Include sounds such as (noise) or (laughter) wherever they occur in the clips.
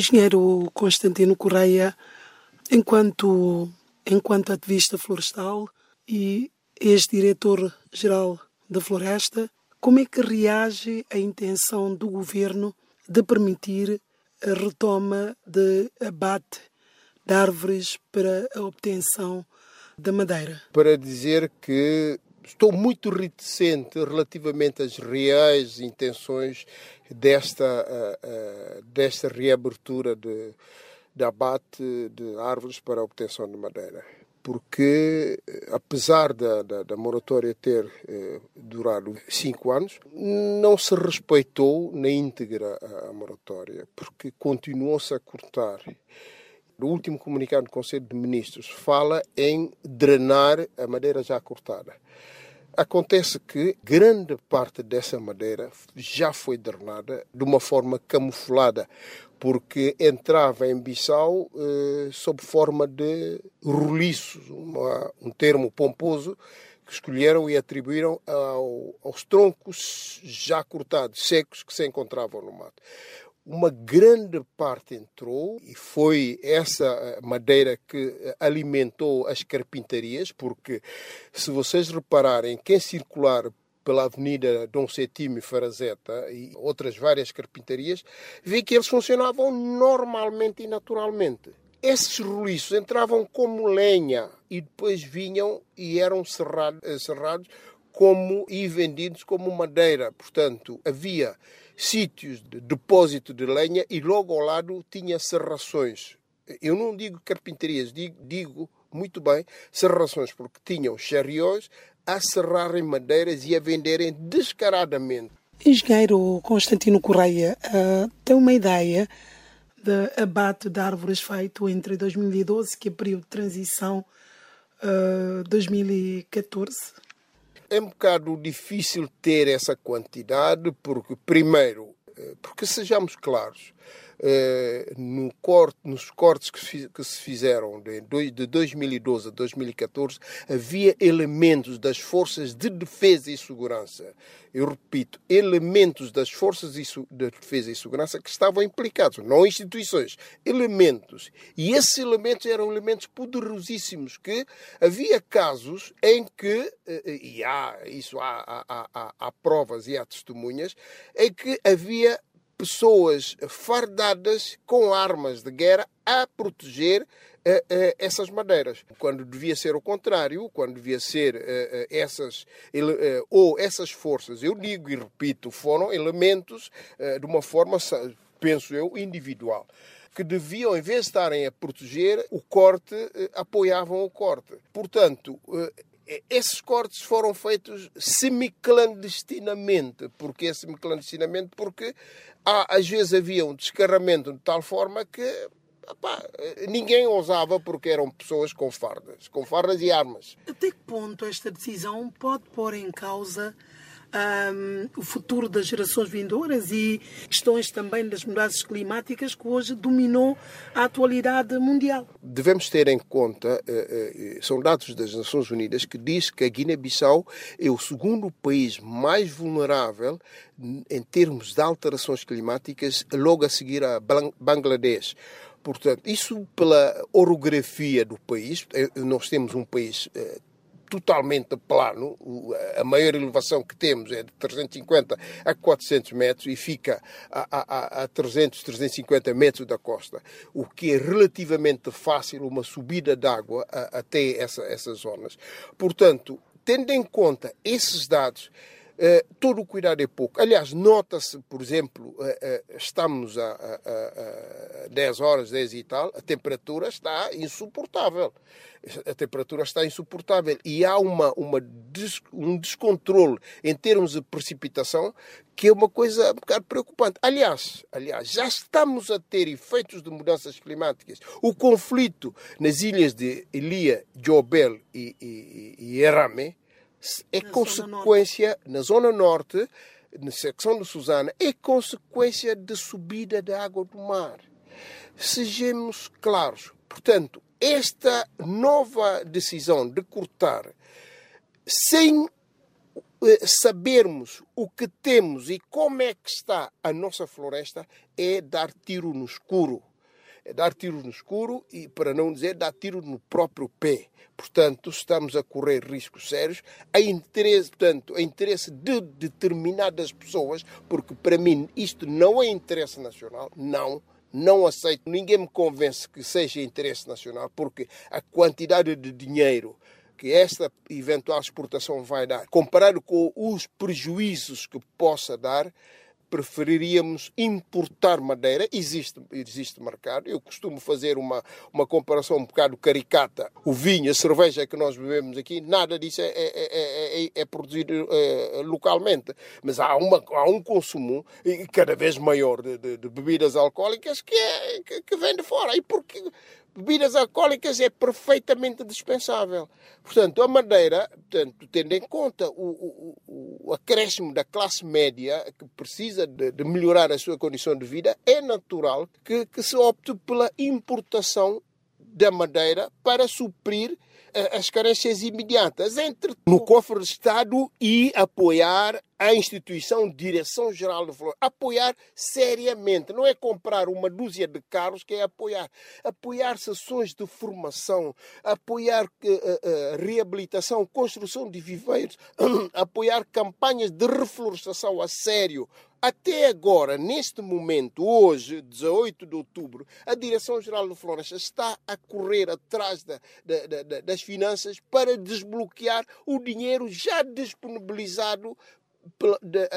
Engenheiro Constantino Correia, enquanto, enquanto ativista florestal e ex-diretor-geral da Floresta, como é que reage a intenção do governo de permitir a retoma de abate de árvores para a obtenção da madeira? Para dizer que estou muito reticente relativamente às reais intenções desta, uh, uh, desta reabertura de, de abate de árvores para a obtenção de madeira. Porque, apesar da, da, da moratória ter eh, durado cinco anos, não se respeitou na íntegra a, a moratória, porque continuou-se a cortar o último comunicado do Conselho de Ministros fala em drenar a madeira já cortada. Acontece que grande parte dessa madeira já foi drenada de uma forma camuflada, porque entrava em Bissau eh, sob forma de roliços, um termo pomposo que escolheram e atribuíram ao, aos troncos já cortados, secos, que se encontravam no mato uma grande parte entrou e foi essa eh, madeira que eh, alimentou as carpintarias, porque se vocês repararem, quem circular pela Avenida Dom Setime Farazeta e outras várias carpintarias, vê que eles funcionavam normalmente e naturalmente. Esses roliços entravam como lenha e depois vinham e eram serrados, eh, serrados como e vendidos como madeira. Portanto, havia sítios de depósito de lenha e logo ao lado tinha serrações. Eu não digo carpintarias, digo, digo muito bem serrações, porque tinham chariots a serrarem madeiras e a venderem descaradamente. Engenheiro Constantino Correia uh, tem uma ideia de abate de árvores feito entre 2012, que é período de transição, uh, 2014? É um bocado difícil ter essa quantidade, porque, primeiro, eh, porque sejamos claros, eh, no corte, nos cortes que, que, se fizeram de, de 2012 a 2014, havia elementos das forças de defesa e segurança. Eu repito, elementos das forças de defesa e segurança que estavam implicados, não instituições, elementos. E esses elementos eram elementos poderosíssimos, que havia casos em que, eh, e há isso há, há, há, há provas e há testemunhas, em que havia pessoas fardadas com armas de guerra a proteger uh, uh, essas madeiras. Quando devia ser o contrário, quando devia ser uh, essas ou essas forças, eu digo e repito, foram elementos de uma forma, penso eu, individual que deviam, em vez de estarem a proteger o corte, apoiavam o corte. Portanto, esses cortes foram feitos semiclandestinamente. Porquê é semiclandestinamente? Porque há, às vezes havia um descarramento de tal forma que ninguém ousava porque eram pessoas com fardas, com fardas e armas. Até que ponto esta decisão pode pôr em causa um, o futuro das gerações vindouras e questões também das mudanças climáticas que hoje dominou a atualidade mundial. Devemos ter em conta, uh, uh, são dados das Nações Unidas que diz que a Guiné-Bissau é o segundo país mais vulnerável em termos de alterações climáticas, logo a seguir a Bangladesh. Portanto, isso pela orografia do país, nós temos um país totalmente plano, a maior elevação que temos é de 350 a 400 metros e fica a, a, a 300, 350 metros da costa, o que é relativamente fácil uma subida d'água até essa, essas zonas. Portanto, tendo em conta esses dados, Uh, todo o cuidado é pouco. Aliás, nota-se, por exemplo, uh, uh, estamos a, a, a, 10 horas, 10 e tal, a temperatura está insuportável. A temperatura está insuportável e há uma, uma des, um descontrole em termos de precipitação que é uma coisa um bocado preocupante. Aliás, aliás, já estamos a ter efeitos de mudanças climáticas. O conflito nas ilhas de Elia, Jobel e, e, e Erame é consequência, na Zona Norte, na secção de Susana, é consequência da subida da água do mar. Sejamos claros. Portanto, esta nova decisão de cortar, sem eh, sabermos o que temos e como é que está a nossa floresta, é dar tiro no escuro. É dar tiro no escuro e, para não dizer, dar tiro no próprio pé. Portanto, estamos a correr riscos sérios a interesse, portanto, a interesse de determinadas pessoas, porque para mim isto não é interesse nacional, não não aceito, ninguém me convence que seja interesse nacional, porque a quantidade de dinheiro que esta eventual exportação vai dar, comparado com os prejuízos que possa dar, preferiríamos importar madeira. Existe, existe mercado. Eu costumo fazer uma, uma comparação um bocado caricata. O vinho, a cerveja que nós bebemos aqui, nada disso é, é, é, é produzido localmente. Mas há, uma, há um consumo cada vez maior de, de, de bebidas alcoólicas que, é, que, que vem de fora. E porque bebidas alcoólicas é perfeitamente dispensável. Portanto, a Madeira, portanto, tendo em conta o, o, o acréscimo da classe média que precisa de, de, melhorar a sua condição de vida, é natural que, que se opte pela importação da madeira para suprir as carências imediatas. Entre no cofre do Estado e apoiar a instituição Direção-Geral de Flores. Apoiar seriamente, não é comprar uma dúzia de carros que é apoiar. Apoiar sessões de formação, apoiar uh, uh, reabilitação, construção de viveiros, (clears throat) apoiar campanhas de reflorestação a sério, até agora, neste momento, hoje, 18 de outubro, a Direção-Geral de Florestas está a correr atrás da, da, da, das finanças para desbloquear o dinheiro já disponibilizado pela, de,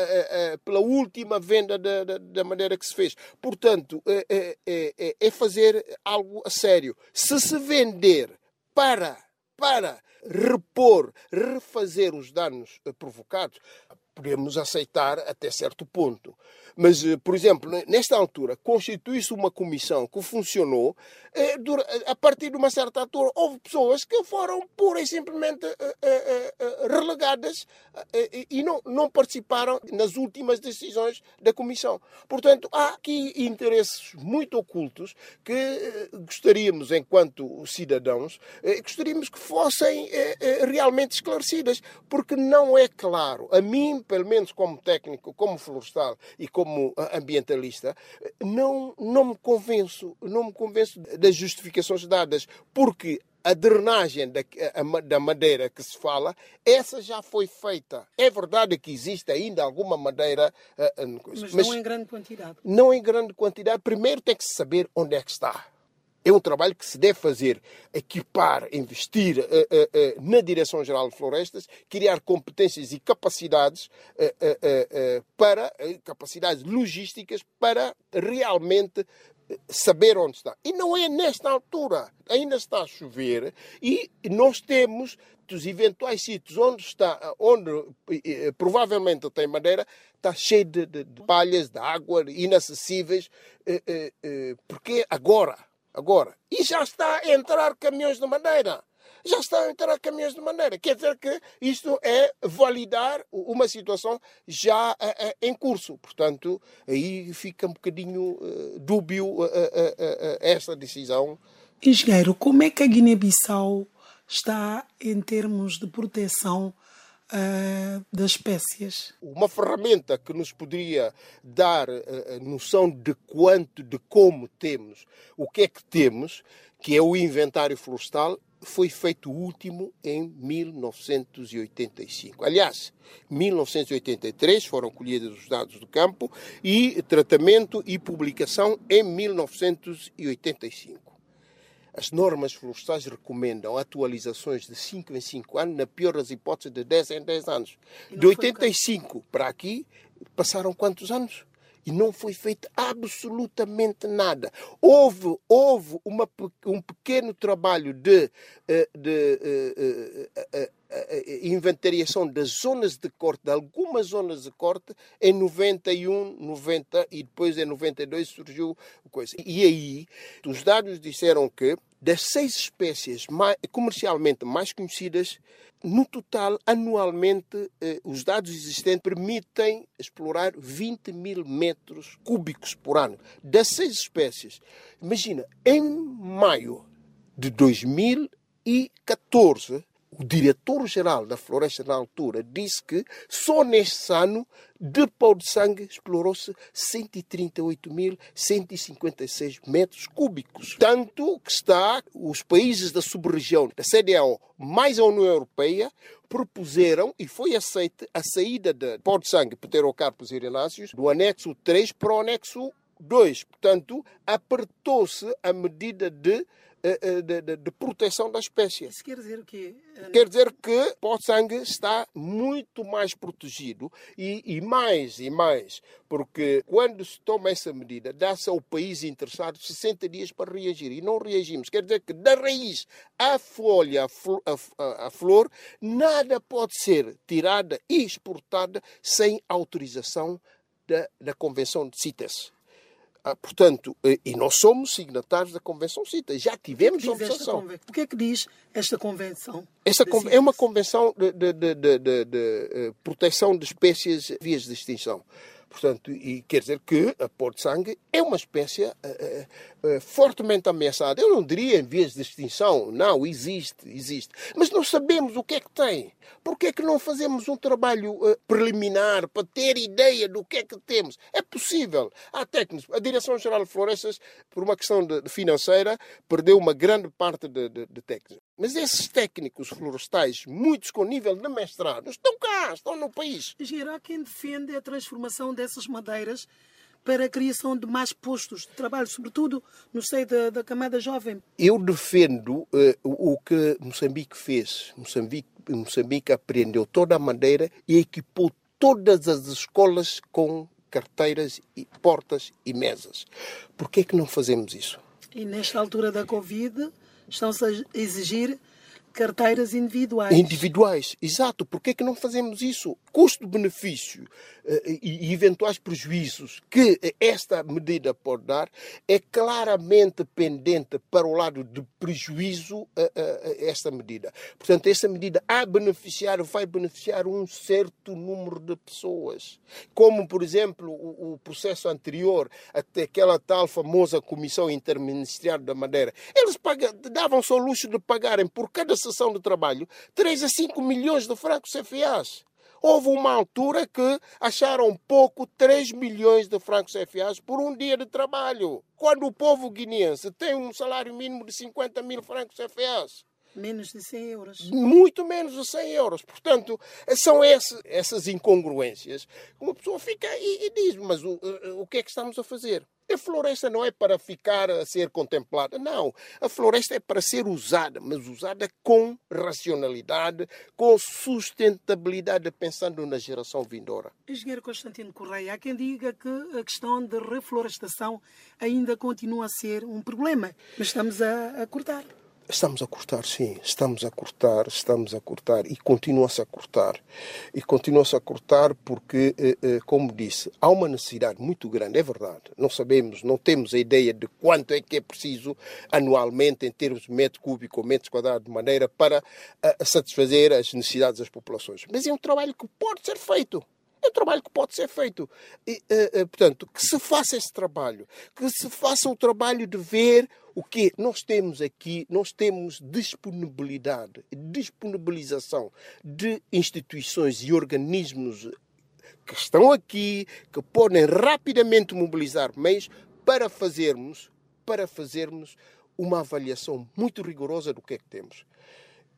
pela, última venda da, maneira que se fez. Portanto, é, é, é, é, fazer algo a sério. Se se vender para, para repor, refazer os danos provocados, podemos aceitar até certo ponto. Mas, eh, por exemplo, nesta altura, constitui-se uma comissão que funcionou. Eh, a partir de uma certa altura, houve pessoas que foram pura e simplesmente eh, relegadas e não, não participaram nas últimas decisões da comissão. Portanto, há aqui interesses muito ocultos que gostaríamos, enquanto cidadãos, gostaríamos que fossem realmente esclarecidas, porque não é claro. A mim, pelo menos como técnico, como florestal e como como ambientalista, não, não me convenço, não me convenço das justificações dadas, porque a drenagem da, da, madeira que se fala, essa já foi feita. É verdade que existe ainda alguma madeira. Mas, mas não em grande quantidade. Não em grande quantidade. Primeiro tem que se saber onde é que está. É um trabalho que se deve fazer, equipar, investir uh, uh, uh, na Direção-Geral de Florestas, criar competências e capacidades para capacidades logísticas para realmente saber onde está. E não é nesta altura. Ainda está a chover e nós temos dos eventuais sítios onde está, onde provavelmente tem madeira, está cheio de, de, de palhas, de água, inacessíveis, porque agora agora. E já está a entrar caminhões de madeira. Já está a entrar caminhões de madeira. Quer dizer que isto é validar uma situação já é, é, em curso. Portanto, aí fica um bocadinho uh, dúbio esta decisão. Engenheiro, como é que a Guiné-Bissau está em termos de proteção uh, das espécies. Uma ferramenta que nos poderia dar uh, noção de quanto, de como temos, o que é que temos, que é o inventário florestal, foi feito o último em 1985. Aliás, 1983 foram colhidos os dados do campo e tratamento e publicação em 1985. As normas florestais recomendam atualizações de 5 em 5 anos, na pior das hipóteses, de 10 em 10 anos. De 85 para aqui, passaram quantos anos? E não foi feito absolutamente nada. Houve, houve uma, um pequeno trabalho de, eh, de, de, de inventariação das zonas de corte, de algumas zonas de corte, em 91, 90 e depois em 92 surgiu coisa. E aí, os dados disseram que das seis espécies mais, comercialmente mais conhecidas, no total, anualmente, eh, os dados existentes permitem explorar 20 mil metros cúbicos por ano. Das seis espécies. Imagina, em maio de 2014, o diretor-geral da floresta na altura disse que só neste ano de pau de sangue explorou-se 138.156 metros cúbicos. Tanto que está os países da sub-região da CDAO mais a União Europeia propuseram e foi aceita a saída de pau de sangue pterocarpos irináceos do anexo 3 para o anexo 2. Portanto, apertou-se a medida de de, de, de, proteção da espécie. Isso quer dizer o quê? Quer dizer que o sangue está muito mais protegido e, e, mais e mais, porque quando se toma essa medida, dá-se ao país interessado 60 dias para reagir e não reagimos. Quer dizer que da raiz à folha, à flor, nada pode ser tirada e exportada sem autorização da, da Convenção de CITES. Ah, portanto, eh, e nós somos signatários da Convenção CITA. Já tivemos observação. O que é que diz esta Convenção? Esta é uma convenção de, de, de, de, eh, proteção de espécies vias de extinção. Portanto, e quer dizer que a de sangue é uma espécie uh, uh, fortemente ameaçada. Eu não diria em vias de extinção, não, existe, existe. Mas nós sabemos o que é que tem. Por que é que não fazemos um trabalho uh, preliminar para ter ideia do que é que temos? É possível. Há técnicos. A Direção-Geral de Florestas, por uma questão de, de financeira, perdeu uma grande parte de, de, de técnicos. Mas esses técnicos florestais, muitos com nível de mestrado, estão cá, estão no país. Há quem defende a transformação dessas madeiras para a criação de mais postos de trabalho, sobretudo no seio da, da camada jovem. Eu defendo uh, o que Moçambique fez. Moçambique, Moçambique aprendeu toda a madeira e equipou todas as escolas com carteiras, e portas e mesas. Por que é que não fazemos isso? E nesta altura da Covid estão-se a exigir carteiras individuais. Individuais, exato. Por que é que não fazemos isso? Custo-benefício uh, e eventuais prejuízos que esta medida pode dar é claramente pendente para o lado de prejuízo uh, uh, esta medida. Portanto, esta medida a beneficiar vai beneficiar um certo número de pessoas. Como, por exemplo, o, o processo anterior, até aquela tal famosa Comissão Interministerial da Madeira. Eles davam só o luxo de pagarem por cada sessão de trabalho 3 a 5 milhões de francos CFAs. Houve uma altura que acharam pouco 3 milhões de francos CFAs por um dia de trabalho. Quando o povo guineense tem um salário mínimo de 50 mil francos CFAs. Menos de 100 euros. Muito menos de 100 euros. Portanto, são esse, essas incongruências. Uma pessoa fica e, e diz: mas o, o que é que estamos a fazer? A floresta não é para ficar a ser contemplada, não. A floresta é para ser usada, mas usada com racionalidade, com sustentabilidade, pensando na geração vindoura. Engenheiro Constantino Correia, há quem diga que a questão de reflorestação ainda continua a ser um problema, mas estamos a, a cortar. Estamos a cortar, sim, estamos a cortar, estamos a cortar e continua-se a cortar. E continua-se a cortar porque, eh, eh, como disse, há uma necessidade muito grande, é verdade. Não sabemos, não temos a ideia de quanto é que é preciso anualmente em termos de metro cúbico ou metros quadrados de maneira para eh, satisfazer as necessidades das populações. Mas é um trabalho que pode ser feito. É um trabalho que pode ser feito. E, portanto, que se faça esse trabalho, que se faça o trabalho de ver o que nós temos aqui, nós temos disponibilidade, disponibilização de instituições e organismos que estão aqui, que podem rapidamente mobilizar meios para fazermos, para fazermos uma avaliação muito rigorosa do que é que temos.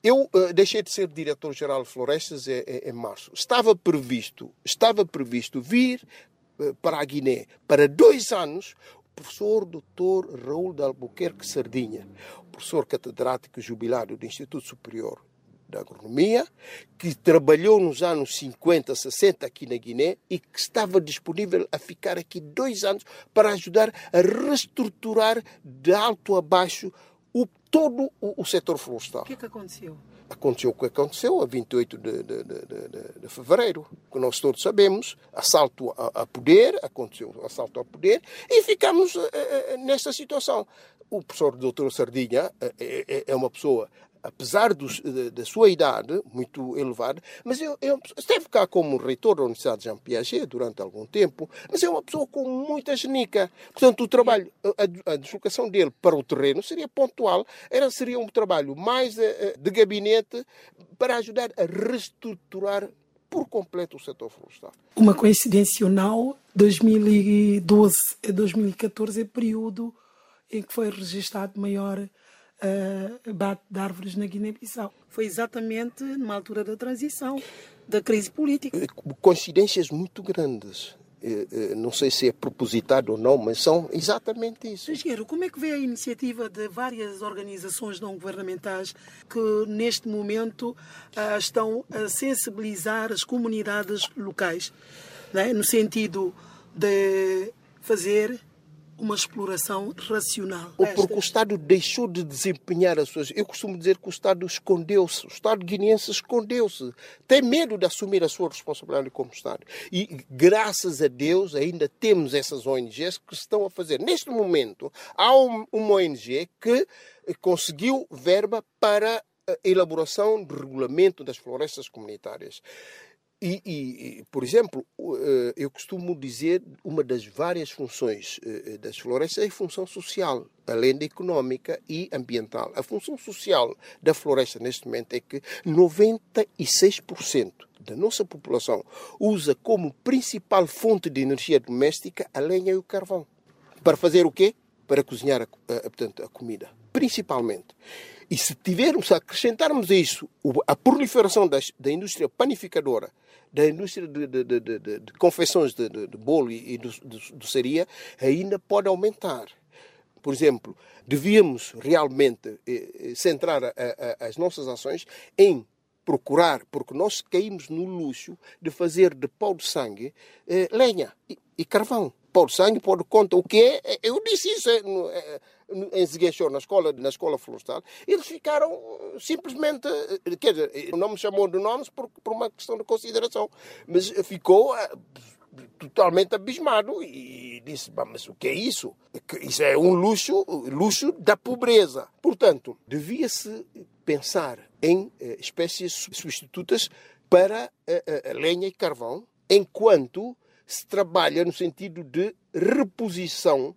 Eu uh, deixei de ser diretor-geral de florestas em, em, em, março. Estava previsto, estava previsto vir uh, para a Guiné para dois anos professor Dr. Raul de Albuquerque Sardinha, professor catedrático jubilado do Instituto Superior da Agronomia, que trabalhou nos anos 50, 60 aqui na Guiné e que estava disponível a ficar aqui dois anos para ajudar a reestruturar de alto a baixo o, todo o, o setor florestal. O que, é que aconteceu? aconteceu o que aconteceu a 28 de, de, de, de fevereiro, que nós todos sabemos, assalto a, a, poder, aconteceu assalto a poder, e ficamos uh, uh, nesta situação. O professor doutor Sardinha uh, é uma pessoa apesar dos, da sua idade muito elevada, mas eu, eu esteve cá como reitor da Universidade de Jean Piaget durante algum tempo, mas é uma pessoa com muita genica. Portanto, o trabalho, a, a deslocação dele para o terreno seria pontual, era, seria um trabalho mais uh, de gabinete para ajudar a reestruturar por completo o setor florestal. Uma coincidência ou não, 2012 a 2014 é período em que foi registrado maior uh, abate de árvores na Guiné-Bissau. Foi exatamente numa altura da transição, da crise política. Eh, coincidências muito grandes. Eh, não sei se é propositado ou não, mas são exatamente isso. Engenheiro, como é que vê a iniciativa de várias organizações não governamentais que, neste momento, estão a sensibilizar as comunidades locais, né? no sentido de fazer uma exploração racional. Ou porque o Estado deixou de desempenhar as suas. Eu costumo dizer que o Estado escondeu-se, o Estado guineense escondeu-se, tem medo de assumir a sua responsabilidade como Estado. E graças a Deus ainda temos essas ONGs que estão a fazer. Neste momento, há uma ONG que conseguiu verba para a elaboração de regulamento das florestas comunitárias. E, e, por exemplo, eh, eu costumo dizer uma das várias funções eh, das florestas é a função social, além da económica e ambiental. A função social da floresta neste momento é que 96% da nossa população usa como principal fonte de energia doméstica a lenha e o carvão. Para fazer o quê? Para cozinhar a, portanto, a comida, principalmente. E se tivermos, se acrescentarmos a isso a proliferação das, da indústria panificadora, da indústria de, de, de, de, de confecções de, bolo e, de doçaria, ainda pode aumentar. Por exemplo, devíamos realmente eh, eh, centrar a, a, as nossas ações em procurar, porque nós caímos no luxo de fazer de pau de sangue eh, lenha e, e carvão pôr sangue, pôr conta o que é. Eu disse isso eh, eh, em Ziguinchor, na escola, na escola florestal. Eles ficaram eh, simplesmente. Quer dizer, não me chamou de nomes por, por uma questão de consideração, mas ficou totalmente abismado e disse: Mas o que é isso? Isso é um luxo, luxo da pobreza. Portanto, devia-se pensar em espécies substitutas para a lenha e carvão, enquanto se trabalha no sentido de reposição,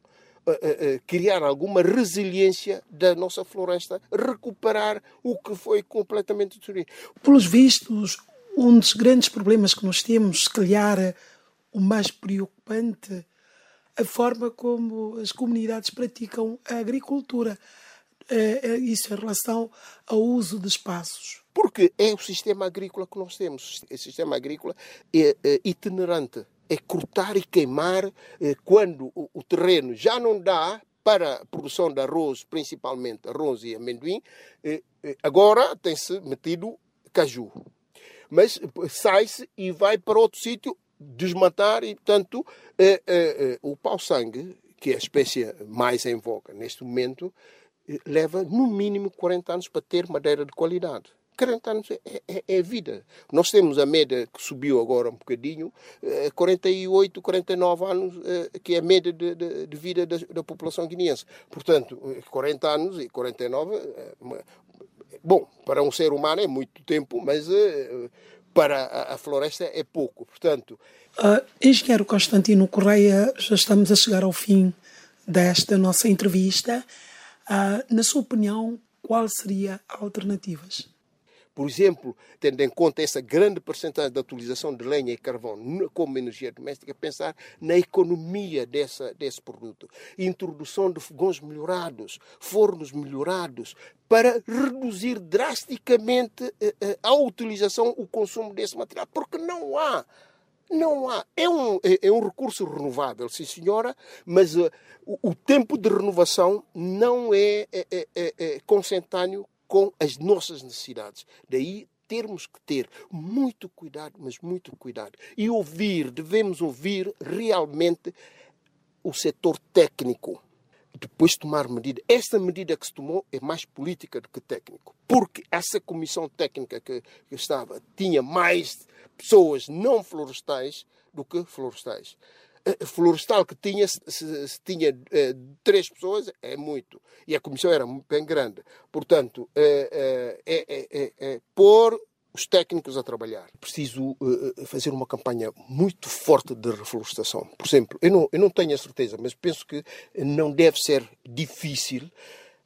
criar alguma resiliência da nossa floresta, recuperar o que foi completamente destruído. Pelos vistos, um dos grandes problemas que nós temos, se calhar o mais preocupante, a forma como as comunidades praticam a agricultura. Isso em relação ao uso de espaços. Porque é o sistema agrícola que nós temos. O sistema agrícola é, é itinerante é cortar e queimar eh, quando o, o terreno já não dá para a produção de arroz, principalmente arroz e amendoim, eh, eh, agora tem-se metido caju. Mas sai-se e vai para outro sítio desmatar e, portanto, o pau-sangue, que é a espécie mais em voga neste momento, leva no mínimo 40 anos para ter madeira de qualidade. 40 anos é, é, é, vida. Nós temos a média que subiu agora um bocadinho, 48, eh, 49 anos, eh, que é a média de, de, de vida da, da, população guineense. Portanto, 40 eh, anos e 49, bom, para um ser humano é muito tempo, mas para a, a floresta é pouco. Portanto. Uh, engenheiro Constantino Correia, já estamos a chegar ao fim desta nossa entrevista. Uh, na sua opinião, qual seria alternativas? Por exemplo, tendo em conta essa grande porcentagem de utilização de lenha e carvão como energia doméstica, pensar na economia dessa, desse produto. Introdução de fogões melhorados, fornos melhorados, para reduzir drasticamente eh, eh, a utilização, o consumo desse material, porque não há não há. É um, é, é um recurso renovável, sim senhora, mas uh, o, o, tempo de renovação não é, é, é, é, é consentâneo com as nossas necessidades. Daí termos que ter muito cuidado, mas muito cuidado. E ouvir, devemos ouvir realmente o setor técnico. Depois tomar medida. Esta medida que se tomou é mais política do que técnico. Porque essa comissão técnica que, que estava tinha mais pessoas não florestais do que florestais. Florestal que tinha, se, se tinha três pessoas, é muito. E a comissão era bem grande. Portanto, é, é, é, é pôr os técnicos a trabalhar. Preciso uh, fazer uma campanha muito forte de reflorestação. Por exemplo, eu não, eu não tenho a certeza, mas penso que não deve ser difícil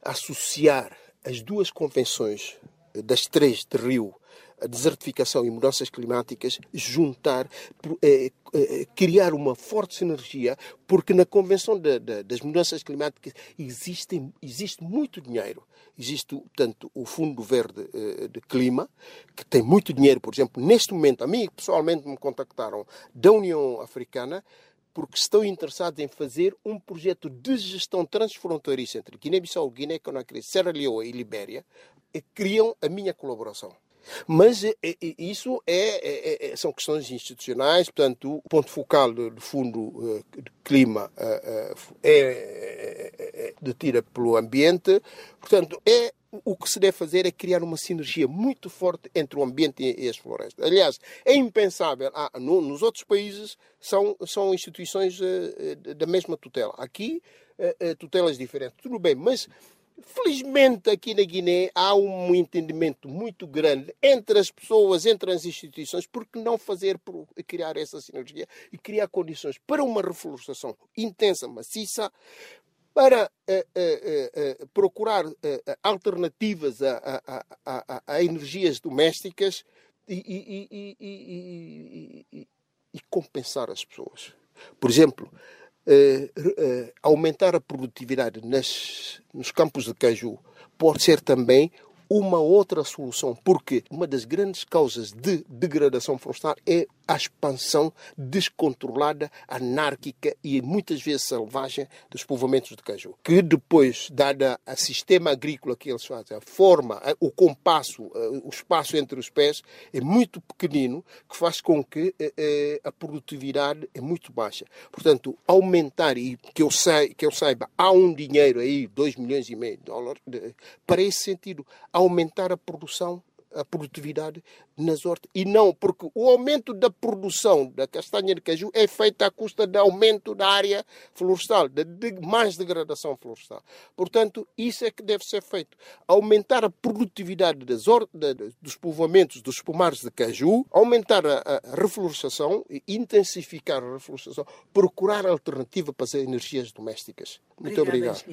associar as duas convenções das três de Rio a desertificação e mudanças climáticas, juntar, é, é, criar uma forte sinergia, porque na Convenção de, de, das Mudanças Climáticas existe, existe muito dinheiro. Existe, portanto, o Fundo Verde eh, de Clima, que tem muito dinheiro, por exemplo, neste momento, a mim pessoalmente me contactaram da União Africana, porque estão interessados em fazer um projeto de gestão transfronteiriça entre Guiné-Bissau, Guiné-Conakry, Serra Leoa e Libéria, criam a minha colaboração. Mas é, é, isso é, é, é, são questões institucionais, portanto, o ponto focal do, Fundo eh, de Clima eh, eh, é, detida pelo ambiente, portanto, é o que se deve fazer é criar uma sinergia muito forte entre o ambiente e as florestas. Aliás, é impensável. Ah, no, nos outros países são, são instituições uh, da mesma tutela. Aqui, uh, tutelas diferentes. Tudo bem, mas Felizmente, aqui na Guiné há um entendimento muito grande entre as pessoas, entre as instituições, porque não fazer criar essa sinergia e criar condições para uma reflorestação intensa, maciça, para uh, uh, uh, procurar alternativas a, a, a, a, energias domésticas e, e, e, e compensar as pessoas. Por exemplo, aumentar a produtividade nas, nos campos de caju pode ser também uma outra solução, porque uma das grandes causas de degradação florestal é a expansão descontrolada, anárquica e muitas vezes selvagem dos povoamentos de caju, que depois, dada a sistema agrícola que eles fazem, a forma, o compasso, o espaço entre os pés é muito pequenino, que faz com que eh, eh, a produtividade é muito baixa. Portanto, aumentar, e que eu, sei, que eu saiba, há um dinheiro aí, 2 milhões e meio de dólares, para esse sentido, aumentar a produção a produtividade nas hortas. E não, porque o aumento da produção da castanha de caju é feito à custa de aumento da área florestal, de, de mais degradação florestal. Portanto, isso é que deve ser feito. Aumentar a produtividade das de, dos povoamentos dos pomares de caju, aumentar a, a reflorestação e intensificar a reflorestação, procurar alternativa para as energias domésticas. Muito obrigado.